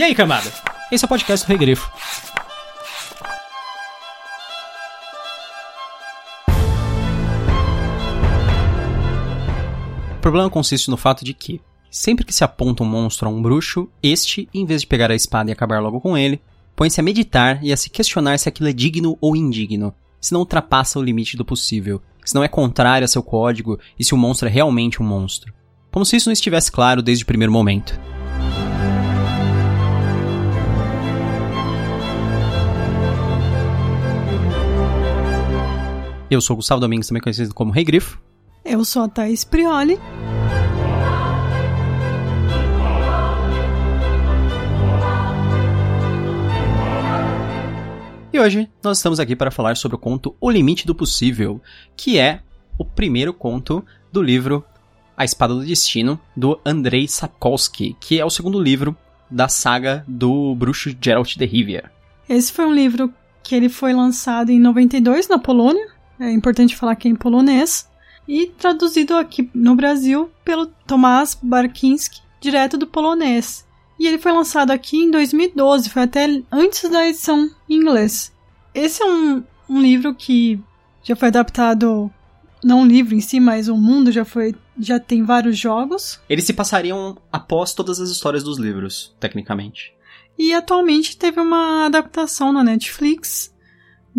E aí, camada? Esse é o podcast do Regrifo. O problema consiste no fato de que, sempre que se aponta um monstro a um bruxo, este, em vez de pegar a espada e acabar logo com ele, põe-se a meditar e a se questionar se aquilo é digno ou indigno, se não ultrapassa o limite do possível, se não é contrário a seu código e se o monstro é realmente um monstro. Como se isso não estivesse claro desde o primeiro momento. Eu sou o Gustavo Domingos, também conhecido como Rei Grifo. Eu sou a Thaís Prioli. E hoje nós estamos aqui para falar sobre o conto O Limite do Possível, que é o primeiro conto do livro A Espada do Destino, do Andrei Sapkowski, que é o segundo livro da saga do bruxo Geralt de Rivia. Esse foi um livro que ele foi lançado em 92 na Polônia, é importante falar que é em polonês, e traduzido aqui no Brasil pelo Tomás Barkinski, direto do polonês. E ele foi lançado aqui em 2012, foi até antes da edição em inglês. Esse é um, um livro que já foi adaptado, não o livro em si, mas o mundo já foi já tem vários jogos. Eles se passariam após todas as histórias dos livros, tecnicamente. E atualmente teve uma adaptação na Netflix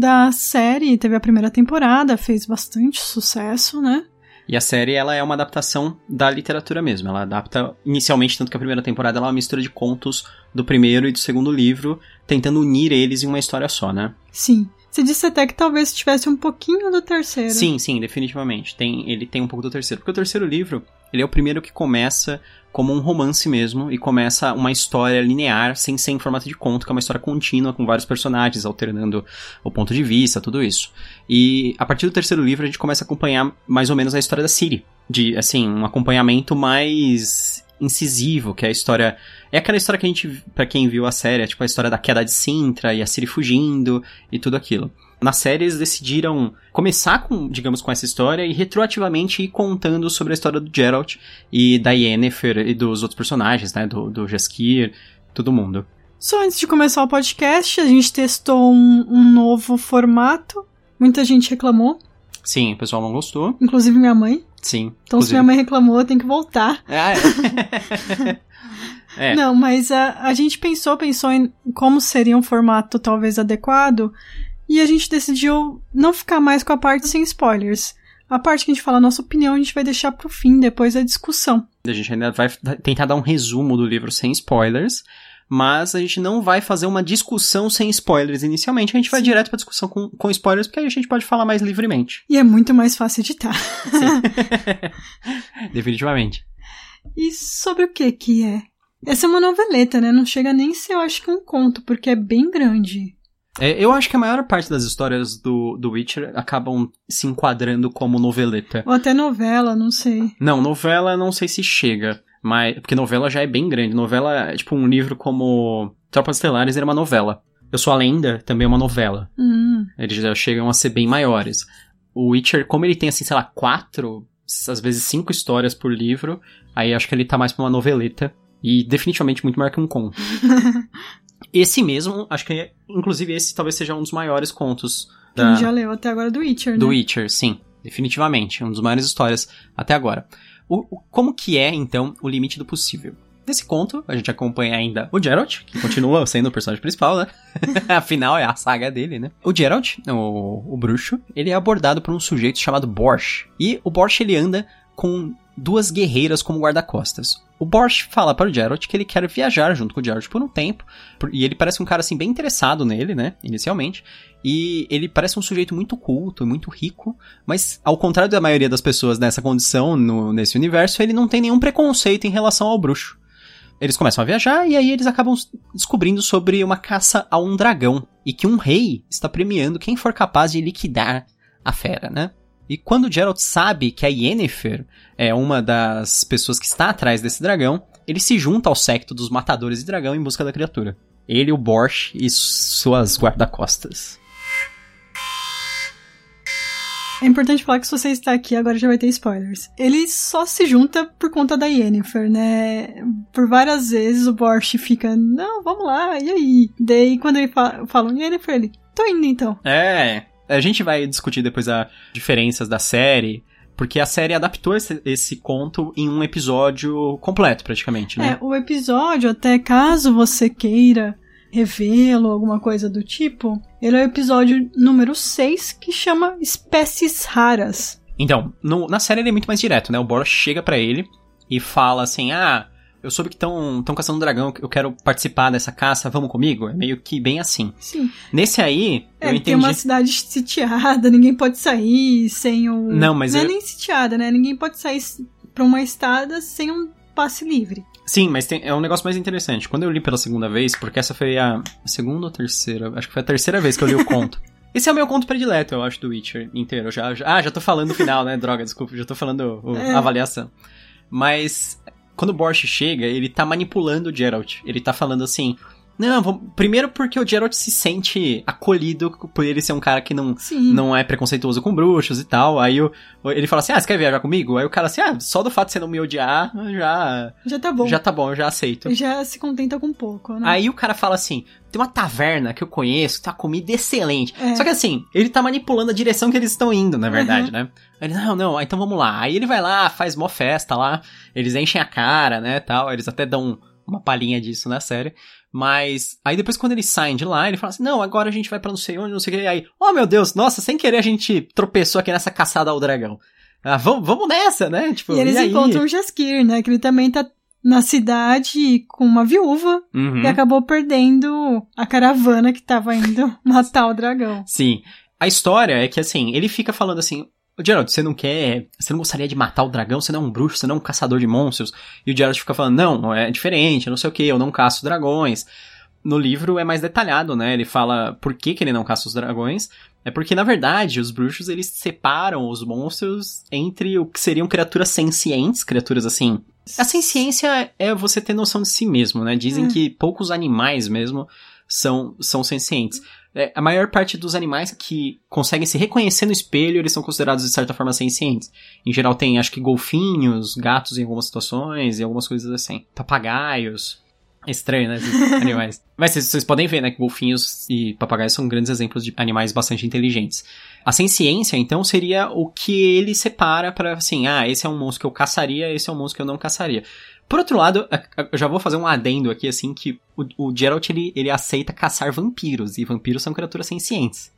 da série, teve a primeira temporada, fez bastante sucesso, né? E a série, ela é uma adaptação da literatura mesmo. Ela adapta inicialmente, tanto que a primeira temporada ela é uma mistura de contos do primeiro e do segundo livro, tentando unir eles em uma história só, né? Sim. Você disse até que talvez tivesse um pouquinho do terceiro. Sim, sim, definitivamente. Tem, ele tem um pouco do terceiro. Porque o terceiro livro, ele é o primeiro que começa como um romance mesmo, e começa uma história linear, sem ser em formato de conto, que é uma história contínua, com vários personagens, alternando o ponto de vista, tudo isso. E a partir do terceiro livro, a gente começa a acompanhar mais ou menos a história da Ciri. De, assim, um acompanhamento mais incisivo, que é a história. É aquela história que a gente, para quem viu a série, é tipo a história da queda de Sintra e a Ciri fugindo e tudo aquilo. Na série eles decidiram começar com, digamos, com essa história e retroativamente ir contando sobre a história do Geralt e da Yennefer e dos outros personagens, né, do, do Jaskier, todo mundo. Só antes de começar o podcast, a gente testou um, um novo formato. Muita gente reclamou. Sim, o pessoal não gostou. Inclusive minha mãe. Sim. Então, inclusive... se minha mãe reclamou, tem que voltar. Ah, é. é. Não, mas a, a gente pensou, pensou em como seria um formato talvez adequado. E a gente decidiu não ficar mais com a parte sem spoilers. A parte que a gente fala a nossa opinião, a gente vai deixar pro fim, depois da discussão. A gente ainda vai tentar dar um resumo do livro sem spoilers, mas a gente não vai fazer uma discussão sem spoilers inicialmente. A gente vai Sim. direto pra discussão com, com spoilers, porque aí a gente pode falar mais livremente. E é muito mais fácil editar. Definitivamente. E sobre o que que é? Essa é uma noveleta, né? Não chega nem a ser, eu acho que um conto, porque é bem grande. É, eu acho que a maior parte das histórias do, do Witcher acabam se enquadrando como noveleta. Ou até novela, não sei. Não, novela não sei se chega. Mas, porque novela já é bem grande. Novela, é tipo, um livro como Tropas Estelares era uma novela. Eu Sou a Lenda também é uma novela. Hum. Eles já chegam a ser bem maiores. O Witcher, como ele tem, assim, sei lá, quatro, às vezes cinco histórias por livro, aí acho que ele tá mais pra uma noveleta. E definitivamente muito maior que um conto. Esse mesmo, acho que inclusive esse talvez seja um dos maiores contos. Da... Quem já leu até agora do Witcher, né? Do Witcher, sim. Definitivamente. Um dos maiores histórias até agora. O, o, como que é, então, o limite do possível? Nesse conto, a gente acompanha ainda o Geralt, que continua sendo o personagem principal, né? Afinal, é a saga dele, né? O Geralt, o, o bruxo, ele é abordado por um sujeito chamado Borsch. E o Borsch, ele anda com duas guerreiras como guarda-costas. O Borsch fala para o Geralt que ele quer viajar junto com o Geralt por um tempo, e ele parece um cara assim bem interessado nele, né, inicialmente, e ele parece um sujeito muito culto, muito rico, mas ao contrário da maioria das pessoas nessa condição, no, nesse universo, ele não tem nenhum preconceito em relação ao bruxo. Eles começam a viajar e aí eles acabam descobrindo sobre uma caça a um dragão e que um rei está premiando quem for capaz de liquidar a fera, né? E quando o Geralt sabe que a Yennefer é uma das pessoas que está atrás desse dragão, ele se junta ao secto dos matadores de dragão em busca da criatura. Ele, o Borsch e suas guarda-costas. É importante falar que se você está aqui, agora já vai ter spoilers. Ele só se junta por conta da Yennefer, né? Por várias vezes o Borch fica, não, vamos lá, e aí? Daí quando ele fala, fala Yennefer, ele, tô indo então. É, a gente vai discutir depois as diferenças da série, porque a série adaptou esse, esse, conto em um episódio completo, praticamente, né? É, o episódio, até caso você queira revê-lo, alguma coisa do tipo, ele é o episódio número 6, que chama Espécies Raras. Então, no, na série ele é muito mais direto, né? O Boros chega para ele e fala assim: Ah, eu soube que estão caçando um dragão, eu quero participar dessa caça, vamos comigo? É meio que bem assim. Sim. Nesse aí, é, eu entendi... tem uma cidade sitiada, ninguém pode sair sem o... Não, mas... Não eu... é nem sitiada, né? Ninguém pode sair pra uma estrada sem um passe livre. Sim, mas tem, é um negócio mais interessante. Quando eu li pela segunda vez, porque essa foi a segunda ou terceira, acho que foi a terceira vez que eu li o conto. Esse é o meu conto predileto, eu acho, do Witcher inteiro. Já, já, ah, já tô falando o final, né? Droga, desculpa, já tô falando o, É. a avaliação. Mas quando o Borch chega, ele tá manipulando o Geralt. Ele tá falando assim. Não, vamos... primeiro porque o Geralt se sente acolhido por ele ser um cara que não, Sim. não é preconceituoso com bruxos e tal. Aí o, ele fala assim: Ah, você quer viajar comigo? Aí o cara assim: Ah, só do fato de você não me odiar, já. Já tá bom. Já tá bom, eu já aceito. Já se contenta com pouco, né? Aí o cara fala assim: tem uma taverna que eu conheço, tá comida excelente. É. Só que assim, ele tá manipulando a direção que eles estão indo, na verdade, né? Aí ele, não, não, então vamos lá. Aí ele vai lá, faz mó festa lá, eles enchem a cara, né, tal. Eles até dão uma palhinha disso na série. Mas aí depois quando eles saem de lá, ele fala assim: "Não, agora a gente vai pra não sei onde, não sei o que". Aí, oh meu Deus, nossa, sem querer a gente tropeçou aqui nessa caçada ao dragão. Ah, vamos, vamos nessa, né? Tipo, E eles aí? encontram o Jaskir, né? Que ele também tá na cidade com uma viúva Uhum. e acabou perdendo a caravana que tava indo matar o dragão. Sim. A história é que, assim, ele fica falando assim: "Ô, Geralt, você não quer. Você não gostaria de matar o dragão? Você não é um bruxo, você não é um caçador de monstros. E o Geralt fica falando: não, não é diferente, não sei o que, eu não caço dragões. No livro é mais detalhado, né? Ele fala por que, que ele não caça os dragões. É porque, na verdade, os bruxos eles separam os monstros entre o que seriam criaturas sencientes, criaturas assim. A senciência é você ter noção de si mesmo, né? Dizem Hum. que poucos animais mesmo são, são sencientes. É, a maior parte dos animais que conseguem se reconhecer no espelho, eles são considerados de certa forma sencientes. Em geral tem, acho que golfinhos, gatos em algumas situações e algumas coisas assim. Papagaios. É estranho, né? Esses animais. Mas vocês, vocês podem ver, né? Que golfinhos e papagaios são grandes exemplos de animais bastante inteligentes. A senciência, então, seria o que ele separa para assim, ah, esse é um monstro que eu caçaria, esse é um monstro que eu não caçaria. Por outro lado, eu já vou fazer um adendo aqui, assim, que o, o Geralt, ele, ele aceita caçar vampiros, e vampiros são criaturas sencientes.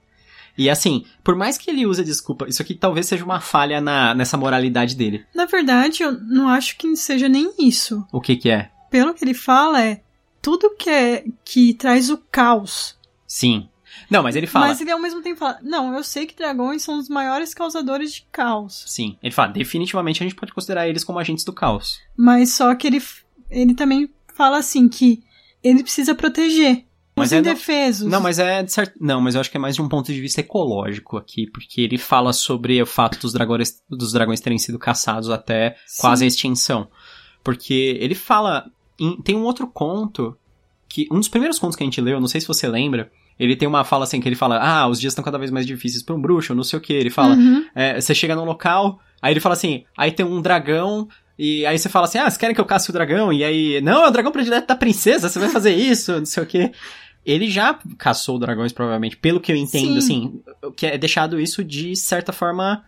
E assim, por mais que ele use desculpa, isso aqui talvez seja uma falha na, nessa moralidade dele. Na verdade, eu não acho que seja nem isso. O que que é? Pelo que ele fala, é tudo que, é, que traz o caos. Sim. Não, mas ele fala... Mas ele ao mesmo tempo fala: Não, eu sei que dragões são os maiores causadores de caos. Sim, ele fala, definitivamente a gente pode considerar eles como agentes do caos. Mas só que ele, ele também fala assim que ele precisa proteger Mas os é indefesos. Não, mas é de certo. Não, mas eu acho que é mais de um ponto de vista ecológico aqui, porque ele fala sobre o fato dos dragões, dos dragões terem sido caçados até Sim. quase a extinção. Porque ele fala. Em- tem um outro conto que. Um dos primeiros contos que a gente leu, não sei se você lembra. Ele tem uma fala assim que ele fala: Ah, os dias estão cada vez mais difíceis pra um bruxo, não sei o que. Ele fala: Uhum. é, você chega num local, aí ele fala assim, aí tem um dragão, e aí você fala assim, ah, vocês querem que eu casse o dragão? E aí, não, é o dragão predileto da princesa, você vai fazer isso, não sei o quê. Ele já caçou dragões, provavelmente, pelo que eu entendo, Sim. assim, o que é deixado isso de certa forma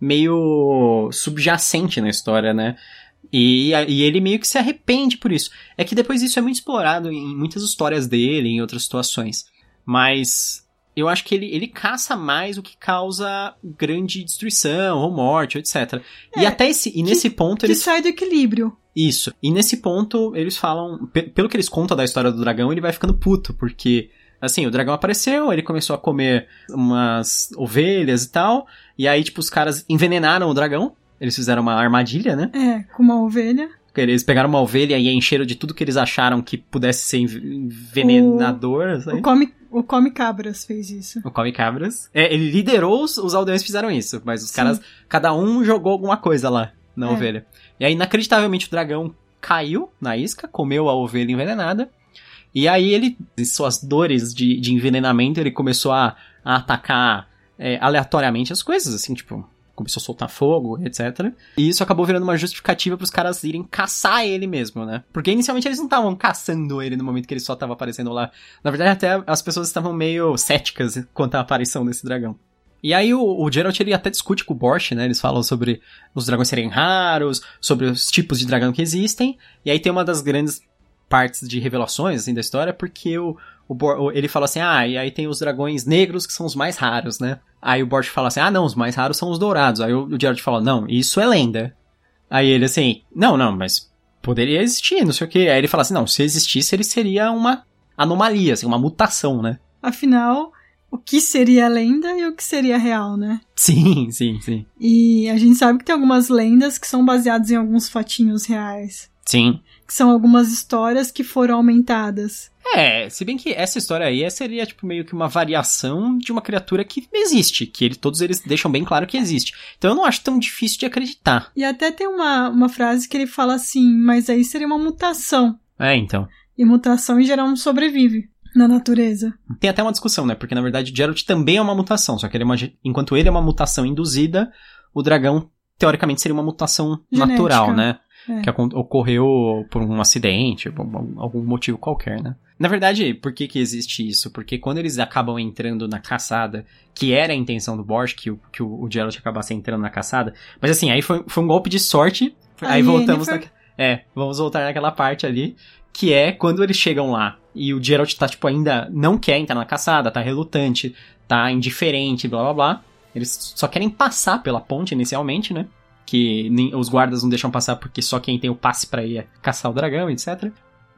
meio subjacente na história, né? E, e ele meio que se arrepende por isso. É que depois isso é muito explorado em muitas histórias dele, em outras situações. Mas eu acho que ele, ele caça mais o que causa grande destruição ou morte, etc. e É, até esse, e nesse ponto Que eles sai do equilíbrio. isso. E nesse ponto, eles falam. pe- Pelo que eles contam da história do dragão, ele vai ficando puto, porque. Assim, o dragão apareceu, ele começou a comer umas ovelhas e tal. E aí, tipo, os caras envenenaram o dragão. Eles fizeram uma armadilha, né? É, com uma ovelha. Eles pegaram uma ovelha e encheram de tudo que eles acharam que pudesse ser env- envenenador. sabe? O come, o come Cabras fez isso. O Come Cabras. É, ele liderou os, os aldeões que fizeram isso, mas os Sim. caras, cada um jogou alguma coisa lá na É. ovelha. E aí, inacreditavelmente, o dragão caiu na isca, comeu a ovelha envenenada. E aí ele, em suas dores de, de envenenamento, ele começou a, a atacar é, aleatoriamente as coisas, assim, tipo, começou a soltar fogo, etc. E isso acabou virando uma justificativa para os caras irem caçar ele mesmo, né? Porque inicialmente eles não estavam caçando ele no momento que ele só estava aparecendo lá. Na verdade, até as pessoas estavam meio céticas quanto à aparição desse dragão. E aí o, o Geralt ele até discute com o Borch, né? Eles falam sobre os dragões serem raros, sobre os tipos de dragão que existem. E aí tem uma das grandes partes de revelações assim da história, porque o, o, ele fala assim: "Ah, e aí tem os dragões negros que são os mais raros, né?" Aí o Borch fala assim: "Ah, não, os mais raros são os dourados". Aí o, o Geralt fala: "Não, isso é lenda". Aí ele assim: "Não, não, mas poderia existir, não sei o quê". Aí ele fala assim: "Não, se existisse, ele seria uma anomalia, assim, uma mutação, né?" Afinal, o que seria lenda e o que seria real, né? Sim, sim, sim. E a gente sabe que tem algumas lendas que são baseadas em alguns fatinhos reais. Sim. Que são algumas histórias que foram aumentadas. É, se bem que essa história aí seria tipo meio que uma variação de uma criatura que existe, que ele, todos eles deixam bem claro que existe. Então eu não acho tão difícil de acreditar. E até tem uma, uma frase que ele fala assim, mas aí seria uma mutação. É, então. E mutação em geral não sobrevive na natureza. Tem até uma discussão, né? Porque na verdade Geralt também é uma mutação, só que ele é uma, enquanto ele é uma mutação induzida, o dragão teoricamente seria uma mutação Genética. natural, né? É. Que ocorreu por um acidente, por algum motivo qualquer, né? Na verdade, por que que existe isso? Porque quando eles acabam entrando na caçada, que era a intenção do Borges, que o, que o Geralt acabasse entrando na caçada, mas assim, aí foi, foi um golpe de sorte, aí, aí voltamos na... É, vamos voltar naquela parte ali, que é quando eles chegam lá e o Geralt tá, tipo, ainda não quer entrar na caçada, tá relutante, tá indiferente, blá blá blá. Eles só querem passar pela ponte inicialmente, né? Que nem, os guardas não deixam passar porque só quem tem o passe para ir é caçar o dragão, etc.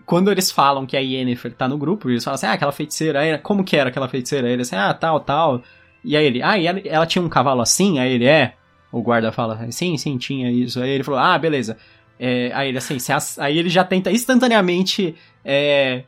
Quando eles falam que a Yennefer tá no grupo, eles falam assim, ah, aquela feiticeira, como que era aquela feiticeira? Aí ele assim, ah, tal, tal. E aí ele, ah, e ela, ela tinha um cavalo assim? Aí ele, é. O guarda fala, sim, sim, tinha isso. Aí ele falou, ah, beleza. É, aí ele assim, aí ele já tenta instantaneamente é,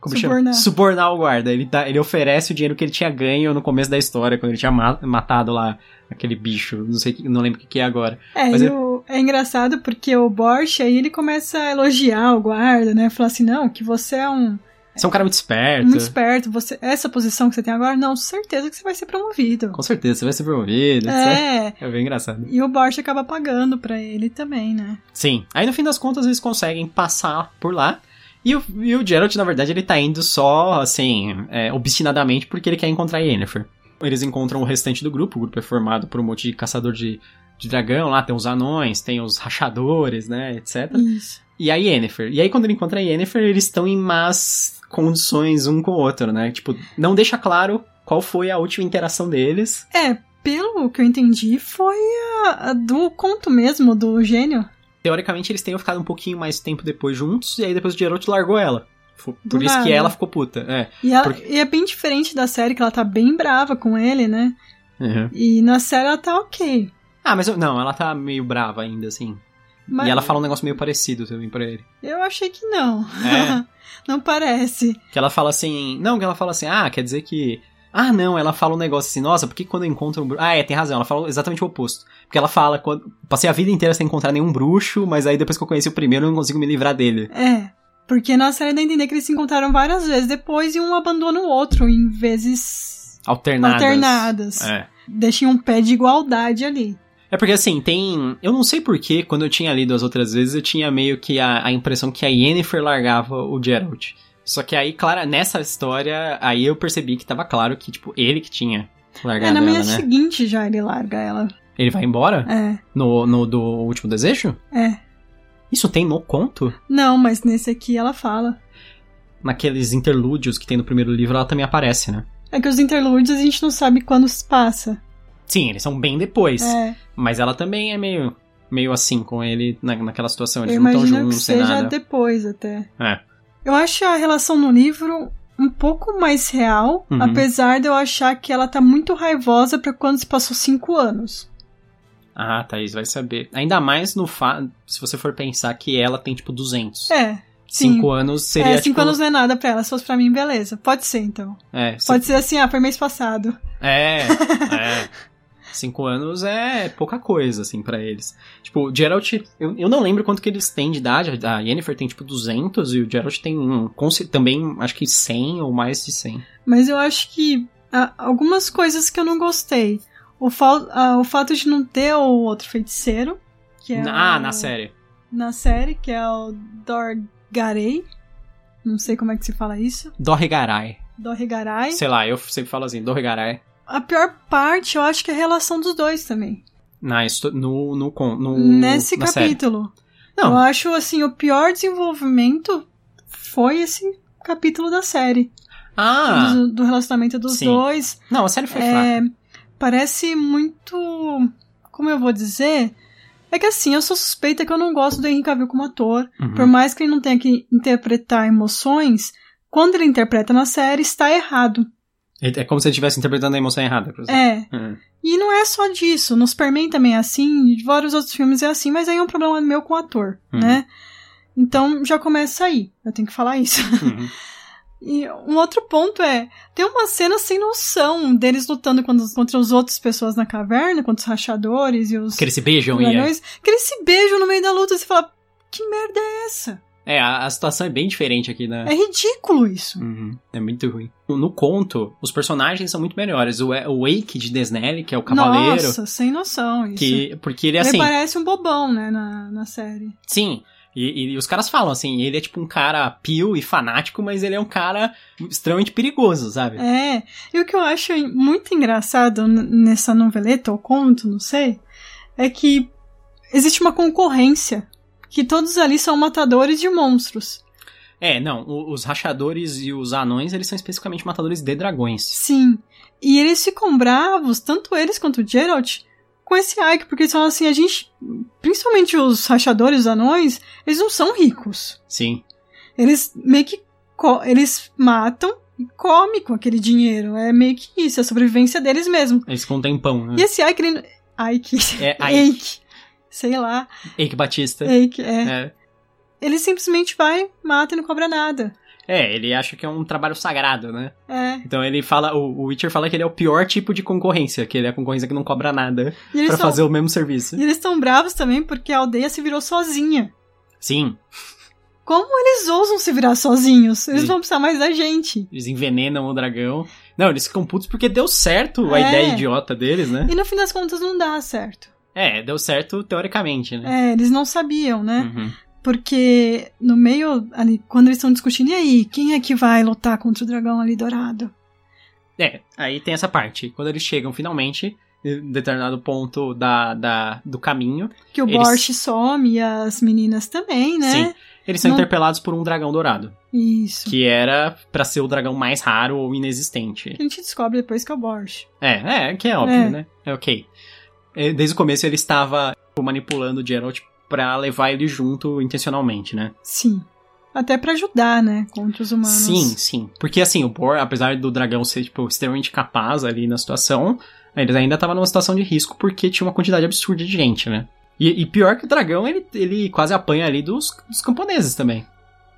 como subornar. Chama? Subornar o guarda. Ele, tá, ele oferece o dinheiro que ele tinha ganho no começo da história, quando ele tinha matado lá aquele bicho. Não sei, não lembro o que é agora. É, Mas ele... o, é engraçado porque o Borch aí ele começa a elogiar o guarda, né? Falar assim, não, que você é um. Você é um cara muito esperto. Muito esperto. Você, essa posição que você tem agora, não, certeza que você vai ser promovido. Com certeza, você vai ser promovido. É. É bem engraçado. E o Borch acaba pagando para ele também, né? Sim. Aí no fim das contas eles conseguem passar por lá. E o, e o Geralt, na verdade, ele tá indo só, assim, é, obstinadamente porque ele quer encontrar a Yennefer. Eles encontram o restante do grupo, o grupo é formado por um monte de caçador de, de dragão, lá tem os anões, tem os rachadores, né, etc. Isso. E a Yennefer. E aí, quando ele encontra a Yennefer, eles estão em más condições um com o outro, né? Tipo, não deixa claro qual foi a última interação deles. É, pelo que eu entendi, foi a, a do conto mesmo, do gênio teoricamente eles tenham ficado um pouquinho mais tempo depois juntos, e aí depois o Geralt largou ela. Por Do isso nada. que ela ficou puta. É, e, ela, porque... e, é bem diferente da série, que ela tá bem brava com ele, né? Uhum. E na série ela tá ok. Ah, mas eu, não, ela tá meio brava ainda, assim. Mas... E ela fala um negócio meio parecido também pra ele. Eu achei que não. É. não parece. Que ela fala assim. Não, que ela fala assim, ah, quer dizer que ah, não, ela fala um negócio assim, nossa, porque quando eu encontro um bruxo. Ah, é, tem razão, ela fala exatamente o oposto. Porque ela fala, quando... passei a vida inteira sem encontrar nenhum bruxo, mas aí depois que eu conheci o primeiro eu não consigo me livrar dele. É. Porque na série dá a entender que eles se encontraram várias vezes depois e um abandona o outro em vezes alternadas. alternadas. É. Deixem um pé de igualdade ali. É porque assim, tem. Eu não sei porquê, quando eu tinha lido as outras vezes, eu tinha meio que a, a impressão que a Yennefer largava o Geralt. Só que aí, claro, nessa história, aí eu percebi que tava claro que, tipo, ele que tinha largado ela, É, na manhã né? seguinte já ele larga ela. Ele vai embora? É. No, no do Último Desejo? É. Isso tem no conto? Não, mas nesse aqui ela fala. Naqueles interlúdios que tem no primeiro livro, ela também aparece, né? É que os interlúdios a gente não sabe quando se passa. Sim, eles são bem depois. É. Mas ela também é meio, meio assim com ele na, naquela situação. Eles Eu não estão juntos, que seja nada. depois até. É. Eu acho a relação no livro um pouco mais real, Uhum. apesar de eu achar que ela tá muito raivosa pra quando se passou cinco anos. Ah, Thaís, vai saber. Ainda mais no fato, se você for pensar que ela tem, tipo, 200. É. Sim. Cinco anos seria, é, cinco tipo... anos não é nada pra ela. Se fosse pra mim, beleza. Pode ser, então. É, Pode ser assim, ah, foi mês passado. É, é. Cinco anos é pouca coisa, assim, pra eles. Tipo, o Geralt, eu, eu não lembro quanto que eles têm de idade. A Yennefer tem, tipo, 200 e o Geralt tem um, também, acho que 100 ou mais de 100. Mas eu acho que Ah, algumas coisas que eu não gostei. O, fal- ah, o fato de não ter o outro feiticeiro. Que é ah, o- na série. Na série, que é o Dorgarei. Não sei como é que se fala isso. Dorregarai. Dorregarai. Sei lá, eu sempre falo assim, Dorregarai. A pior parte, eu acho que é a relação dos dois também. Na, no, no, no, Nesse capítulo. Não. Eu acho, assim, o pior desenvolvimento foi esse capítulo da série. Ah, Do, do relacionamento dos Sim. dois. não, a série foi fraca. É, parece muito. Como eu vou dizer? É que assim, eu sou suspeita que eu não gosto do Henry Cavill como ator. Uhum. Por mais que ele não tenha que interpretar emoções, quando ele interpreta na série, está errado. É como se ele estivesse interpretando a emoção errada. por exemplo. É. Hum. E não é só disso. No Superman também é assim, vários outros filmes é assim, mas aí é um problema meu com o ator, Uhum. né? Então já começa aí. Eu tenho que falar isso. Uhum. E um outro ponto é, tem uma cena sem noção deles lutando contra, as outras pessoas na caverna, contra os rachadores e os Que eles se beijam e é, que eles se beijam no meio da luta e você fala, que merda é essa? É a, a situação é bem diferente aqui, né? É ridículo isso. Uhum. É muito ruim. No, no conto, os personagens são muito melhores. O, o Wake de Desnelli, que é o cavaleiro, Nossa, sem noção isso. que porque ele é ele assim, parece um bobão, né, na, na série. sim. E, e os caras falam assim, ele é tipo um cara pio e fanático, mas ele é um cara extremamente perigoso, sabe? É, e o que eu acho muito engraçado nessa noveleta ou conto, não sei, é que existe uma concorrência. Que todos ali são matadores de monstros. É, não, os rachadores e os anões, eles são especificamente matadores de dragões. Sim. E eles ficam bravos, tanto eles quanto o Geralt, com esse Ike, porque eles falam assim, a gente. Principalmente os rachadores, os anões, eles não são ricos. Sim. Eles meio que. Eles matam e comem com aquele dinheiro. É meio que isso, é a sobrevivência deles mesmo. Eles tempão, né? E esse Ike, ele. Ike. É, Ike. Eike. Sei lá. Eike Batista. Eike, é. É. Ele simplesmente vai, mata e não cobra nada. É, ele acha que é um trabalho sagrado, né? É. Então ele fala, o, o Witcher fala que ele é o pior tipo de concorrência, que ele é a concorrência que não cobra nada tão- fazer o mesmo serviço. E eles estão bravos também porque a aldeia se virou sozinha. Sim, Como eles ousam se virar sozinhos? Eles vão precisar mais da gente. eles envenenam o dragão. Não, eles ficam putos porque deu certo a É. ideia idiota deles, né? E no fim das contas não dá certo. É, deu certo teoricamente, né? É, eles não sabiam, né? Uhum. Porque no meio ali, quando eles estão discutindo, e aí, quem é que vai lutar contra o dragão ali dourado? É, aí tem essa parte. Quando eles chegam finalmente, em determinado ponto da, da, do caminho, Que o Eles- Borch some e as meninas também, né? Sim. eles são Não- interpelados por um dragão dourado. Isso. Que era pra ser o dragão mais raro ou inexistente. A gente descobre depois que é o Borch. É, é, que é óbvio, É. né? É ok. É, Desde o começo ele estava tipo, manipulando o Geralt pra levar ele junto intencionalmente, né? Sim. Até pra ajudar, né? Contra os humanos. Sim, sim. Porque assim, o Bor, apesar do dragão ser, tipo, extremamente capaz ali na situação, eles ainda estavam numa situação de risco porque tinha uma quantidade absurda de gente, né? E, e pior que o dragão, ele, ele quase apanha ali dos, dos camponeses também.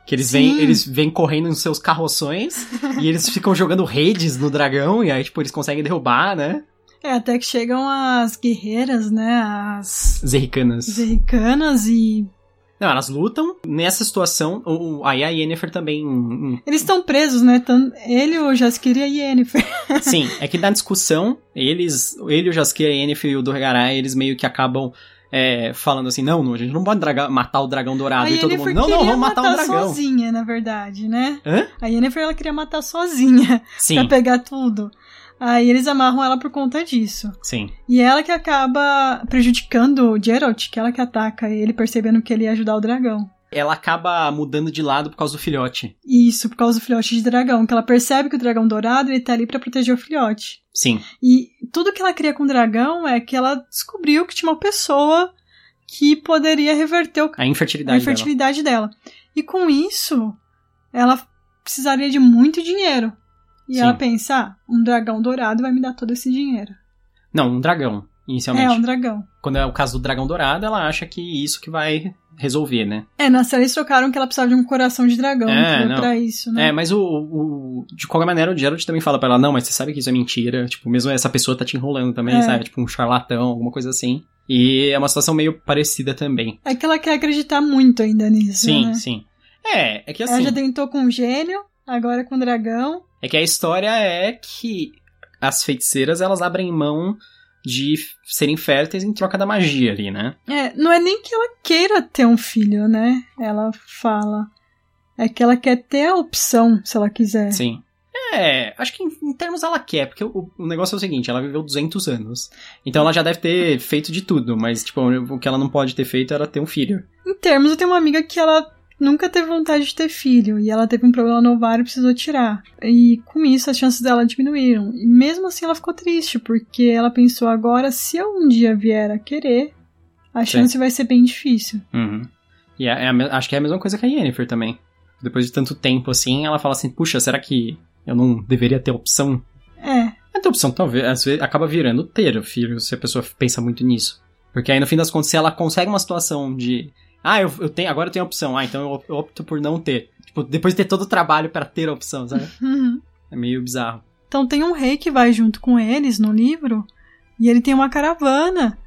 Que eles vêm, eles vêm correndo nos seus carroções e eles ficam jogando redes no dragão e aí, tipo, eles conseguem derrubar, né? É, até que chegam as guerreiras, né? As Zerricanas. zerricanas e. Não, elas lutam. Nessa situação, o, aí a Yennefer também. hum, Eles estão presos, né? Ele, o Jaskier e a Yennefer. Sim, é que na discussão, eles, ele, o Jaskier, a Yennefer e o Dorgarai, eles meio que acabam é, falando assim, não, não, a gente não pode draga- matar o dragão dourado. a e todo mundo, não, não, vamos matar o dragão. sozinha, na verdade, né? Hã? A Yennefer, ela queria matar sozinha Sim, pra pegar tudo. Aí eles amarram ela por conta disso. sim, E ela que acaba prejudicando o Geralt, que ela que ataca ele, percebendo que ele ia ajudar o dragão. ela acaba mudando de lado por causa do filhote. Isso, por causa do filhote de dragão, que ela percebe que o dragão dourado ele tá ali pra proteger o filhote. Sim, E tudo que ela cria com o dragão é que ela descobriu que tinha uma pessoa que poderia reverter o- a a infertilidade, infertilidade dela. E com isso, ela precisaria de muito dinheiro. E Sim. ela pensa, ah, um dragão dourado vai me dar todo esse dinheiro. Não, um dragão, inicialmente. É, um dragão. Quando é o caso do dragão dourado, ela acha que isso que vai resolver, né? É, na série eles trocaram que ela precisava de um coração de dragão É, pra, não. pra isso, né? É, mas o, o- De qualquer maneira, o Geralt também fala pra ela, não, mas você sabe que isso é mentira. Tipo, mesmo essa pessoa tá te enrolando também, É. sabe? Tipo, um charlatão, alguma coisa assim. E é uma situação meio parecida também. É que ela quer acreditar muito ainda nisso, Sim, né? sim. É, é que Ela assim. já tentou com o gênio, agora com o dragão. É que a história é que as feiticeiras, elas abrem mão de serem férteis em troca da magia ali, né? É, não é nem que ela queira ter um filho, né? Ela fala. É que ela quer ter a opção, se ela quiser. Sim. É, acho que em, em termos ela quer, porque o, o, negócio é o seguinte, ela viveu 200 anos. Então ela já deve ter feito de tudo, mas, tipo, o que ela não pode ter feito era ter um filho. Em termos, eu tenho uma amiga que ela nunca teve vontade de ter filho, e ela teve um problema no ovário e precisou tirar. E com isso, as chances dela diminuíram. E mesmo assim, ela ficou triste, porque ela pensou, agora, se eu um dia vier a querer, a chance Sim. vai ser bem difícil. Uhum. E é, é a, acho que é a mesma coisa que a Yennefer também. Depois de tanto tempo assim, ela fala assim, puxa, será que eu não deveria ter opção. É. A ter opção talvez às vezes, acaba virando ter o filho, se a pessoa pensa muito nisso. Porque aí no fim das contas, se ela consegue uma situação de. Ah, eu, eu tenho, agora eu tenho a opção. Ah, então eu opto por não ter. Tipo, depois de ter todo o trabalho para ter a opção, sabe? Uhum. É meio bizarro. Então tem um rei que vai junto com eles no livro. E ele tem uma caravana.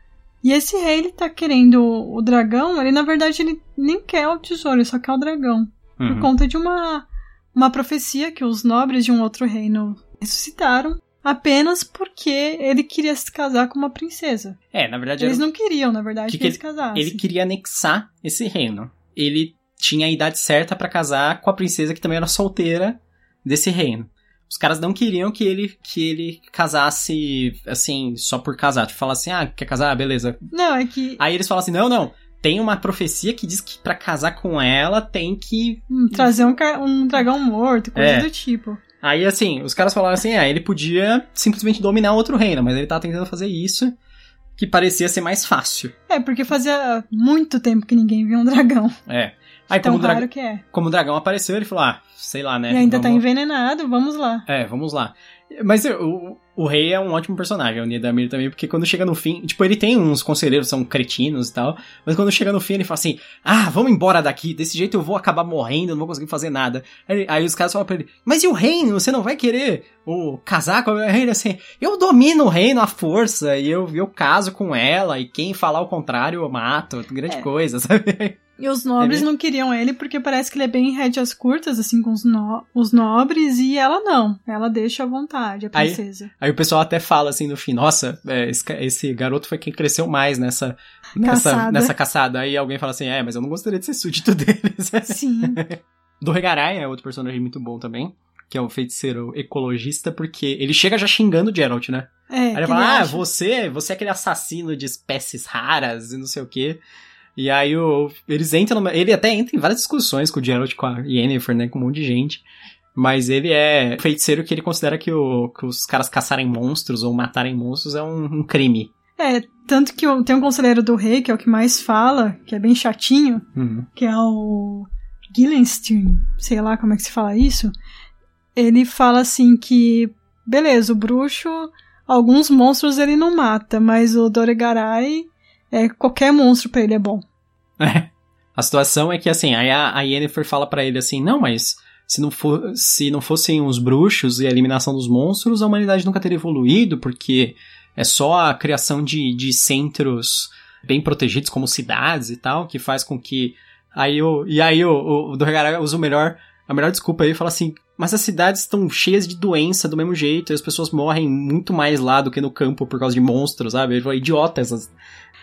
E esse rei, ele tá querendo o dragão. Ele, na verdade, ele nem quer o tesouro, ele só quer o dragão. Uhum. Por conta de uma uma profecia que os nobres de um outro reino ressuscitaram apenas porque ele queria se casar com uma princesa. É, na verdade... Eles não queriam, na verdade, que, que, ele se casasse. Ele queria anexar esse reino. Ele tinha a idade certa para casar com a princesa que também era solteira desse reino. Os caras não queriam que ele que ele casasse assim, só por casar. Tipo, falasse assim, ah, quer casar? Ah, beleza. Não, é que. Aí eles falam assim: não, não tem uma profecia que diz que para casar com ela tem que. Hum, trazer um, um dragão morto, coisa é. do tipo. Aí, assim, os caras falaram assim: é, ele podia simplesmente dominar outro reino, mas ele tava tentando fazer isso que parecia ser mais fácil. É, porque fazia muito tempo que ninguém via um dragão. É. Aí, Tão como, raro que é. como o dragão apareceu, ele falou: ah, sei lá, né? E ainda tá vamos... tá envenenado, vamos lá. É, vamos lá. Mas o, o rei é um ótimo personagem, o Nidamir também, porque quando chega no fim, tipo, ele tem uns conselheiros são cretinos e tal, mas quando chega no fim ele fala assim: "Ah, vamos embora daqui, desse jeito eu vou acabar morrendo, não vou conseguir fazer nada". Aí, aí os caras falam para ele: "Mas e o reino? Você não vai querer o casar com a reina assim? Eu domino o reino à força e eu eu caso com ela e quem falar o contrário eu mato, grande é. coisa, sabe?" E os nobres ele... não queriam ele porque parece que ele é bem rédeas curtas, assim, com os, no... os nobres, e ela não. Ela deixa à vontade, a princesa. Aí, aí o pessoal até fala assim no fim, nossa, é, esse, esse, garoto foi quem cresceu mais nessa, nessa, caçada. nessa caçada. Aí alguém fala assim, é, mas eu não gostaria de ser súdito deles. Sim. Do Regaray é outro personagem muito bom também, que é o feiticeiro ecologista, porque ele chega já xingando o Geralt, né? É, Aí ele fala, ah, você, você é aquele assassino de espécies raras e não sei o quê. E aí o, eles entram. Numa, ele até entra em várias discussões com o Geralt, com a Yennefer, né? Com um monte de gente. Mas ele é feiticeiro que ele considera que, o, que os caras caçarem monstros ou matarem monstros é um, um crime. É, tanto que tem um conselheiro do rei, que é o que mais fala, que é bem chatinho, uhum. que é o Gillenstein, sei lá como é que se fala isso. Ele fala assim que, beleza, o bruxo, alguns monstros ele não mata, mas o Doregaray é, qualquer monstro para ele é bom. É. A situação é que, assim, aí a, a Yennefer fala para ele assim, não, mas se não, for, se não fossem os bruxos e a eliminação dos monstros, a humanidade nunca teria evoluído, porque é só a criação de, de centros bem protegidos, como cidades e tal, que faz com que. Aí o, e aí o, o, o Dorgara usa o melhor, a melhor desculpa aí e fala assim: mas as cidades estão cheias de doença do mesmo jeito, e as pessoas morrem muito mais lá do que no campo por causa de monstros, sabe? Ele fala, idiota essas,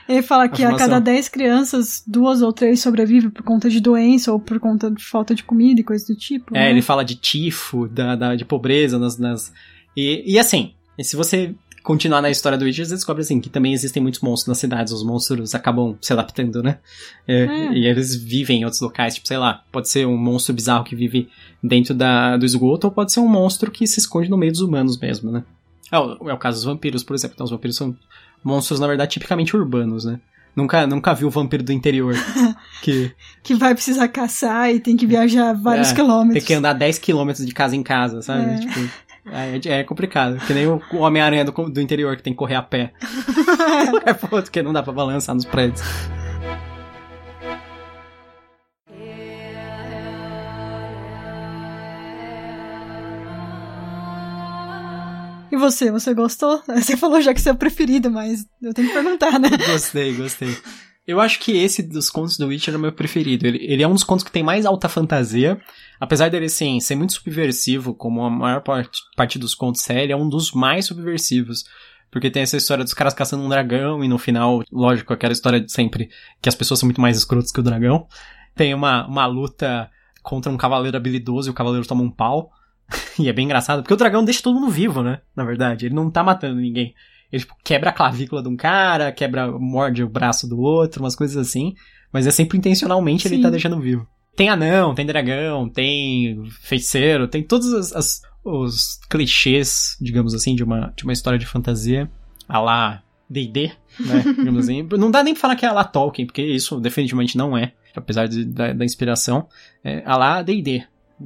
ele fala que a cada 10 crianças, duas ou três sobrevivem por conta de doença ou por conta de falta de comida e coisa do tipo. É, né? ele fala de tifo, da, da de pobreza nas. nas... E, e assim, se você continuar na história do Witcher, você descobre assim que também existem muitos monstros nas cidades. Os monstros acabam se adaptando, né? É, é. E eles vivem em outros locais, tipo, sei lá, pode ser um monstro bizarro que vive dentro da, do esgoto, ou pode ser um monstro que se esconde no meio dos humanos mesmo, né? É o, é o caso dos vampiros, por exemplo. Então, os vampiros são monstros, na verdade, tipicamente urbanos, né? Nunca, nunca vi o vampiro do interior. que... que vai precisar caçar e tem que viajar vários é, quilômetros. Tem que andar 10 quilômetros de casa em casa, sabe? É. Tipo, é, é, complicado. Que nem o, Homem-Aranha do, do interior que tem que correr a pé. é foda, porque não dá pra balançar nos prédios. E você, você gostou? Você falou já que seu é o preferido, mas eu tenho que perguntar, né? Gostei, gostei. Eu acho que esse dos contos do Witcher é o meu preferido. Ele, ele é um dos contos que tem mais alta fantasia. Apesar dele, assim, ser muito subversivo, como a maior parte, parte dos contos série, é um dos mais subversivos. Porque tem essa história dos caras caçando um dragão e no final, lógico, aquela história de sempre que as pessoas são muito mais escrotas que o dragão. Tem uma, uma luta contra um cavaleiro habilidoso e o cavaleiro toma um pau. e é bem engraçado, porque o dragão deixa todo mundo vivo, né? Na verdade, ele não tá matando ninguém. Ele tipo, quebra a clavícula de um cara, quebra, morde o braço do outro, umas coisas assim. Mas é sempre intencionalmente Sim. ele tá deixando vivo. Tem anão, tem dragão, tem feiticeiro, tem todos as, as, os clichês, digamos assim, de uma, de uma história de fantasia. A lá D&D, né? digamos assim. Não dá nem pra falar que é a lá Tolkien, porque isso definitivamente não é. Apesar de, da, da inspiração. É a lá D&D,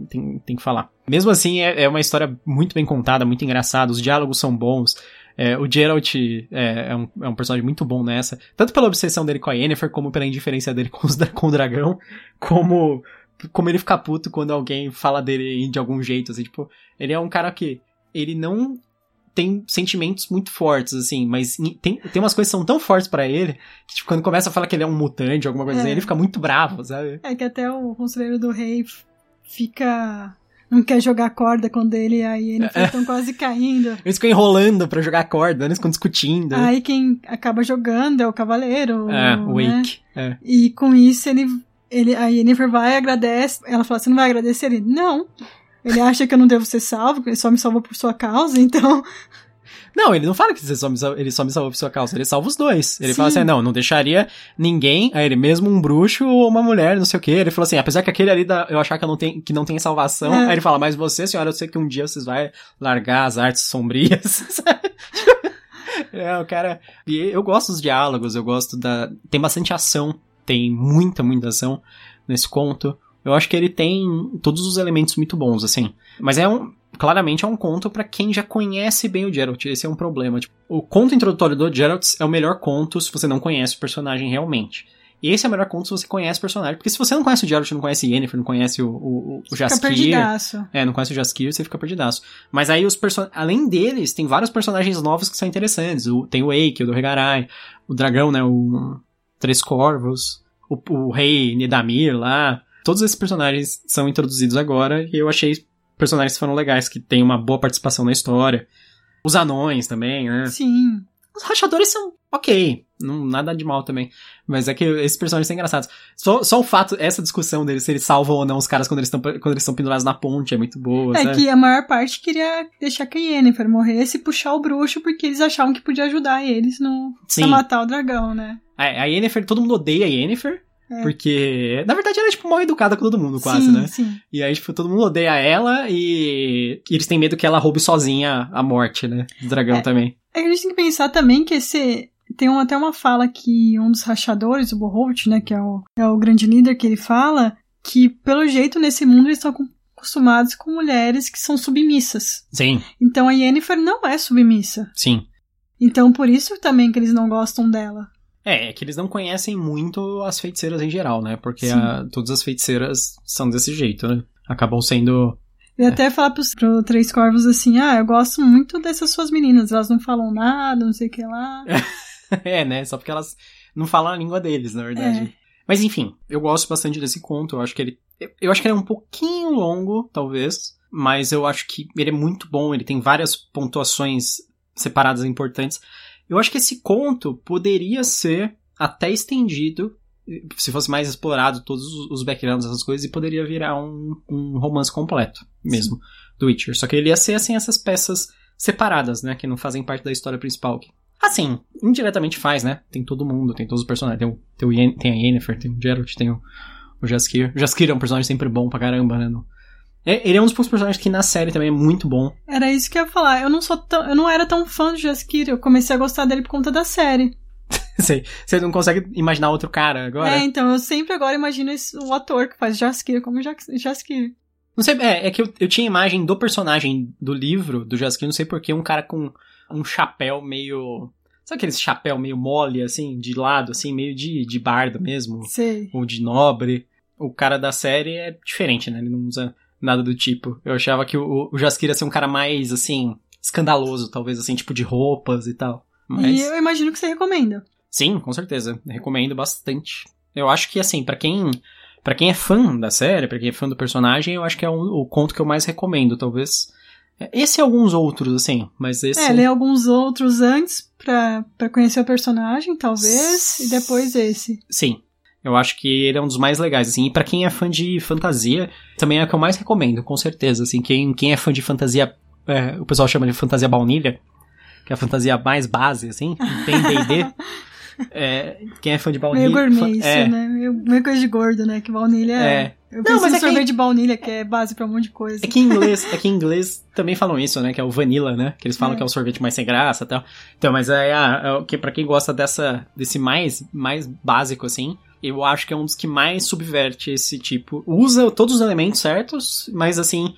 tem, tem que falar. Mesmo assim, é, é uma história muito bem contada, muito engraçada, os diálogos são bons. É, o Geralt é, é, um, é um personagem muito bom nessa. Tanto pela obsessão dele com a Yennefer, como pela indiferença dele com, os, com o dragão, como, como ele fica puto quando alguém fala dele de algum jeito, assim, tipo, ele é um cara que, ele não tem sentimentos muito fortes, assim, mas tem, tem umas coisas que são tão fortes para ele, que, tipo, quando começa a falar que ele é um mutante, alguma coisa é. assim, ele fica muito bravo, sabe? É que até o conselheiro do rei fica não quer jogar corda quando ele e a Yennefer estão quase caindo. Eles ficam enrolando para jogar corda, eles ficam discutindo. Aí quem acaba jogando é o cavaleiro. É, o né? Wake. É. E com isso ele, ele, a Yennefer vai e agradece. Ela fala, você não vai agradecer? Ele, não. Ele acha que eu não devo ser salvo, ele só me salvou por sua causa, então não, ele não fala que só me, ele só me salvou por sua causa, ele salva os dois. Ele Sim. fala assim, não, não deixaria ninguém, aí ele mesmo um bruxo ou uma mulher, não sei o que. Ele falou assim, apesar que aquele ali da, eu achar que não tem, que não tem salvação, é. aí ele fala, mas você, senhora, eu sei que um dia vocês vai largar as artes sombrias. é, o cara, e eu gosto dos diálogos, eu gosto da, tem bastante ação, tem muita, muita ação nesse conto. Eu acho que ele tem todos os elementos muito bons, assim. Mas é um, claramente é um conto para quem já conhece bem o Geralt. Esse é um problema. Tipo, o conto introdutório do Geralt é o melhor conto se você não conhece o personagem realmente. Esse é o melhor conto se você conhece o personagem. Porque se você não conhece o Geralt, não conhece Yennefer, não conhece o, o, o Jaskier... Fica perdidaço. É, não conhece o Jaskier, você fica perdidaço. Mas aí os person... além deles, tem vários personagens novos que são interessantes. O, tem o Eike, o do Regarai, o dragão, né, o Três Corvos, o, o rei Nidamir lá. Todos esses personagens são introduzidos agora e eu achei personagens que foram legais, que tem uma boa participação na história. Os anões também, né? Sim. Os rachadores são ok. Não, nada de mal também. Mas é que esses personagens são engraçados. Só, só o fato, essa discussão deles, se eles salvam ou não os caras quando eles estão quando eles estão pendurados na ponte, é muito boa. É sabe? que a maior parte queria deixar que a Yennefer morresse e puxar o bruxo, porque eles achavam que podia ajudar eles no, a matar o dragão, né? É, a Yennefer, todo mundo odeia a Yennefer. É. Porque, na verdade, ela é, tipo, mal educada com todo mundo, quase, sim, né? Sim. E aí, tipo, todo mundo odeia ela e... e eles têm medo que ela roube sozinha a morte, né? Do dragão é, também. É que a gente tem que pensar também que esse... Tem um, até uma fala que um dos rachadores, o Borholt, né, que é o, é o grande líder, que ele fala que, pelo jeito, nesse mundo eles estão acostumados com mulheres que são submissas. Sim. Então a Yennefer não é submissa. Sim. Então por isso também que eles não gostam dela. É, é que eles não conhecem muito as feiticeiras em geral, né? Porque a, todas as feiticeiras são desse jeito, né? Acabam sendo. E é. até falar pros, pro Três Corvos assim, ah, eu gosto muito dessas suas meninas, elas não falam nada, não sei o que lá. é, né? Só porque elas não falam a língua deles, na verdade. É. Mas enfim, eu gosto bastante desse conto, eu acho que ele. Eu acho que ele é um pouquinho longo, talvez, mas eu acho que ele é muito bom, ele tem várias pontuações separadas importantes. Eu acho que esse conto poderia ser até estendido, se fosse mais explorado todos os backgrounds, essas coisas, e poderia virar um, um romance completo mesmo Sim. do Witcher. Só que ele ia ser assim essas peças separadas, né, que não fazem parte da história principal. Assim, indiretamente faz, né? Tem todo mundo, tem todos os personagens. Tem, o, tem, o Yen, tem a Yennefer, tem o Geralt, tem o, o Jaskier. O Jaskier é um personagem sempre bom pra caramba, né? No, ele é um dos poucos personagens que na série também é muito bom. Era isso que eu ia falar. Eu não sou tão, eu não era tão fã do Jaskier. Eu comecei a gostar dele por conta da série. Sei. Você não consegue imaginar outro cara agora? É, então, eu sempre agora imagino esse, o ator que faz Jaskier como Jaskier. Não sei, é, é que eu, eu tinha imagem do personagem do livro, do Jaskier, não sei porquê, um cara com um chapéu meio... Sabe aquele chapéu meio mole, assim, de lado, assim, meio de, de bardo mesmo? Sei. Ou de nobre. O cara da série é diferente, né? Ele não usa nada do tipo. Eu achava que o, o Jaskier ia ser um cara mais, assim, escandaloso, talvez, assim, tipo de roupas e tal. Mas... E eu imagino que você recomenda. Sim, com certeza. Recomendo bastante. Eu acho que, assim, para quem para quem é fã da série, para quem é fã do personagem, eu acho que é um, o conto que eu mais recomendo, talvez. Esse e alguns outros, assim, mas esse... É, ler alguns outros antes pra, pra conhecer o personagem, talvez, e depois esse. Sim. Eu acho que ele é um dos mais legais, assim, e pra quem é fã de fantasia, também é o que eu mais recomendo, com certeza, assim, quem, quem é fã de fantasia, é, o pessoal chama de fantasia baunilha, que é a fantasia mais base, assim, tem D&D, É, quem é fã de baunilha. Meio gourmet isso, é. né? Meio, meio, coisa de gordo, né? Que baunilha é. é. Eu não, mas é sorvete que... de baunilha, que é base pra um monte de coisa. É que em inglês, é que em inglês também falam isso, né? Que é o vanilla, né? Que eles falam é. que é o sorvete mais sem graça e tal. Então, mas é, é, é pra quem gosta dessa, desse mais, mais básico, assim, eu acho que é um dos que mais subverte esse tipo. Usa todos os elementos certos, mas assim,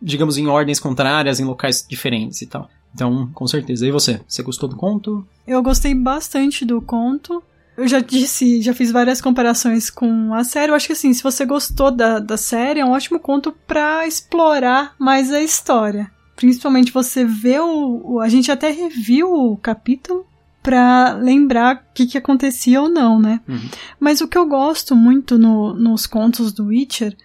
digamos, em ordens contrárias, em locais diferentes e tal. Então, com certeza. E você? Você gostou do conto? Eu gostei bastante do conto. Eu já disse, já fiz várias comparações com a série. Eu acho que assim, se você gostou da, da série, é um ótimo conto para explorar mais a história. Principalmente você vê o, o. A gente até reviu o capítulo para lembrar o que, que acontecia ou não, né? Uhum. Mas o que eu gosto muito no, nos contos do Witcher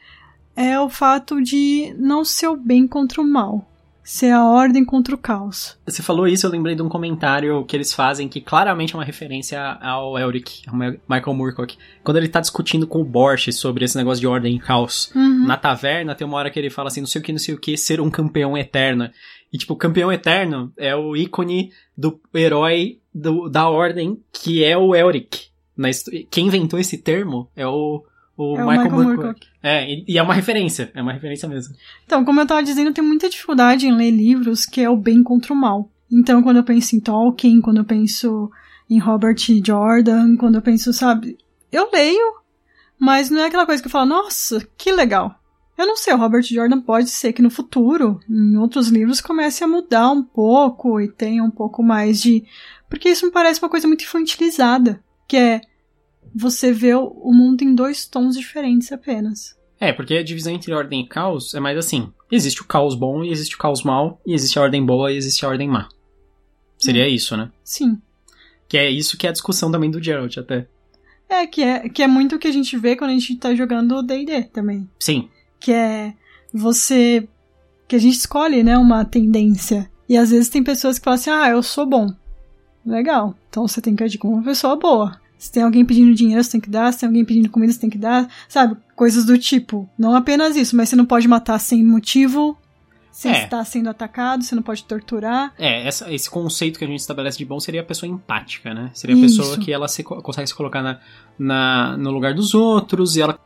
é o fato de não ser o bem contra o mal ser a ordem contra o caos. Você falou isso, eu lembrei de um comentário que eles fazem que claramente é uma referência ao Elric, ao Michael Moorcock. Quando ele tá discutindo com o Borch sobre esse negócio de ordem e caos. Uhum. Na taverna tem uma hora que ele fala assim, não sei o que, não sei o que, ser um campeão eterno. E tipo, o campeão eterno é o ícone do herói do, da ordem que é o Elric. Quem inventou esse termo é o o, é Michael, Michael Moorcock. Moorcock. É, e é uma referência, é uma referência mesmo. Então, como eu tava dizendo, eu tenho muita dificuldade em ler livros que é o bem contra o mal. Então, quando eu penso em Tolkien, quando eu penso em Robert Jordan, quando eu penso, sabe, eu leio, mas não é aquela coisa que eu falo, nossa, que legal. Eu não sei, o Robert Jordan pode ser que no futuro, em outros livros, comece a mudar um pouco e tenha um pouco mais de. Porque isso me parece uma coisa muito infantilizada. Que é você vê o mundo em dois tons diferentes apenas. É, porque a divisão entre ordem e caos é mais assim: existe o caos bom e existe o caos mal, e existe a ordem boa e existe a ordem má. Seria hum. isso, né? Sim. Que é isso que é a discussão também do Geralt, até. É, que é, que é muito o que a gente vê quando a gente tá jogando D&D também. Sim. Que é você... Que a gente escolhe, né, uma tendência. E às vezes tem pessoas que falam assim, ah, eu sou bom. Legal. Então você tem que agir como uma pessoa boa. Se tem alguém pedindo dinheiro, você tem que dar. Se tem alguém pedindo comida, você tem que dar. Sabe? Coisas do tipo. Não apenas isso, mas você não pode matar sem motivo. Sem é. estar sendo atacado, você não pode torturar. É, essa, esse conceito que a gente estabelece de bom seria a pessoa empática, né? Seria a isso. pessoa que ela se, consegue se colocar na, na, no lugar dos outros e ela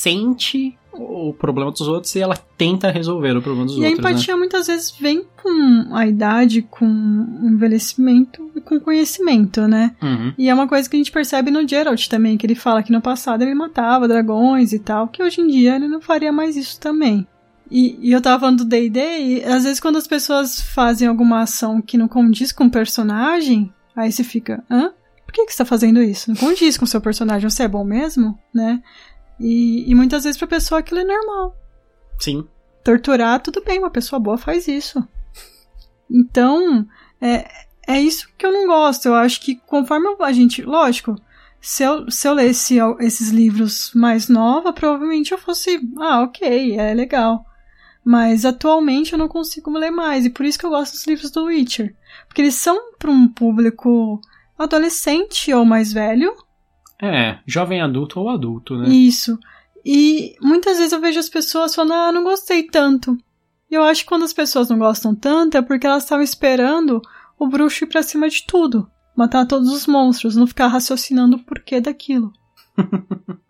sente o problema dos outros e ela tenta resolver o problema dos e outros. E a empatia né? muitas vezes vem com a idade, com o envelhecimento e com conhecimento, né? Uhum. E é uma coisa que a gente percebe no Geralt também, que ele fala que no passado ele matava dragões e tal, que hoje em dia ele não faria mais isso também. E, e eu tava falando do D&D, e às vezes quando as pessoas fazem alguma ação que não condiz com o personagem, aí você fica, hã? Por que, que você tá fazendo isso? Não condiz com o seu personagem, você é bom mesmo, né? E, e muitas vezes pra pessoa aquilo é normal. Sim. Torturar, tudo bem, uma pessoa boa faz isso. Então, é, é isso que eu não gosto. Eu acho que conforme a gente. Lógico, se eu, se eu lesse esses livros mais nova, provavelmente eu fosse. Ah, ok, é legal. Mas atualmente eu não consigo ler mais. E por isso que eu gosto dos livros do Witcher. Porque eles são para um público adolescente ou mais velho. É, jovem adulto ou adulto, né? Isso. E muitas vezes eu vejo as pessoas falando, ah, não gostei tanto. E eu acho que quando as pessoas não gostam tanto é porque elas estavam esperando o bruxo ir pra cima de tudo. Matar todos os monstros, não ficar raciocinando o porquê daquilo.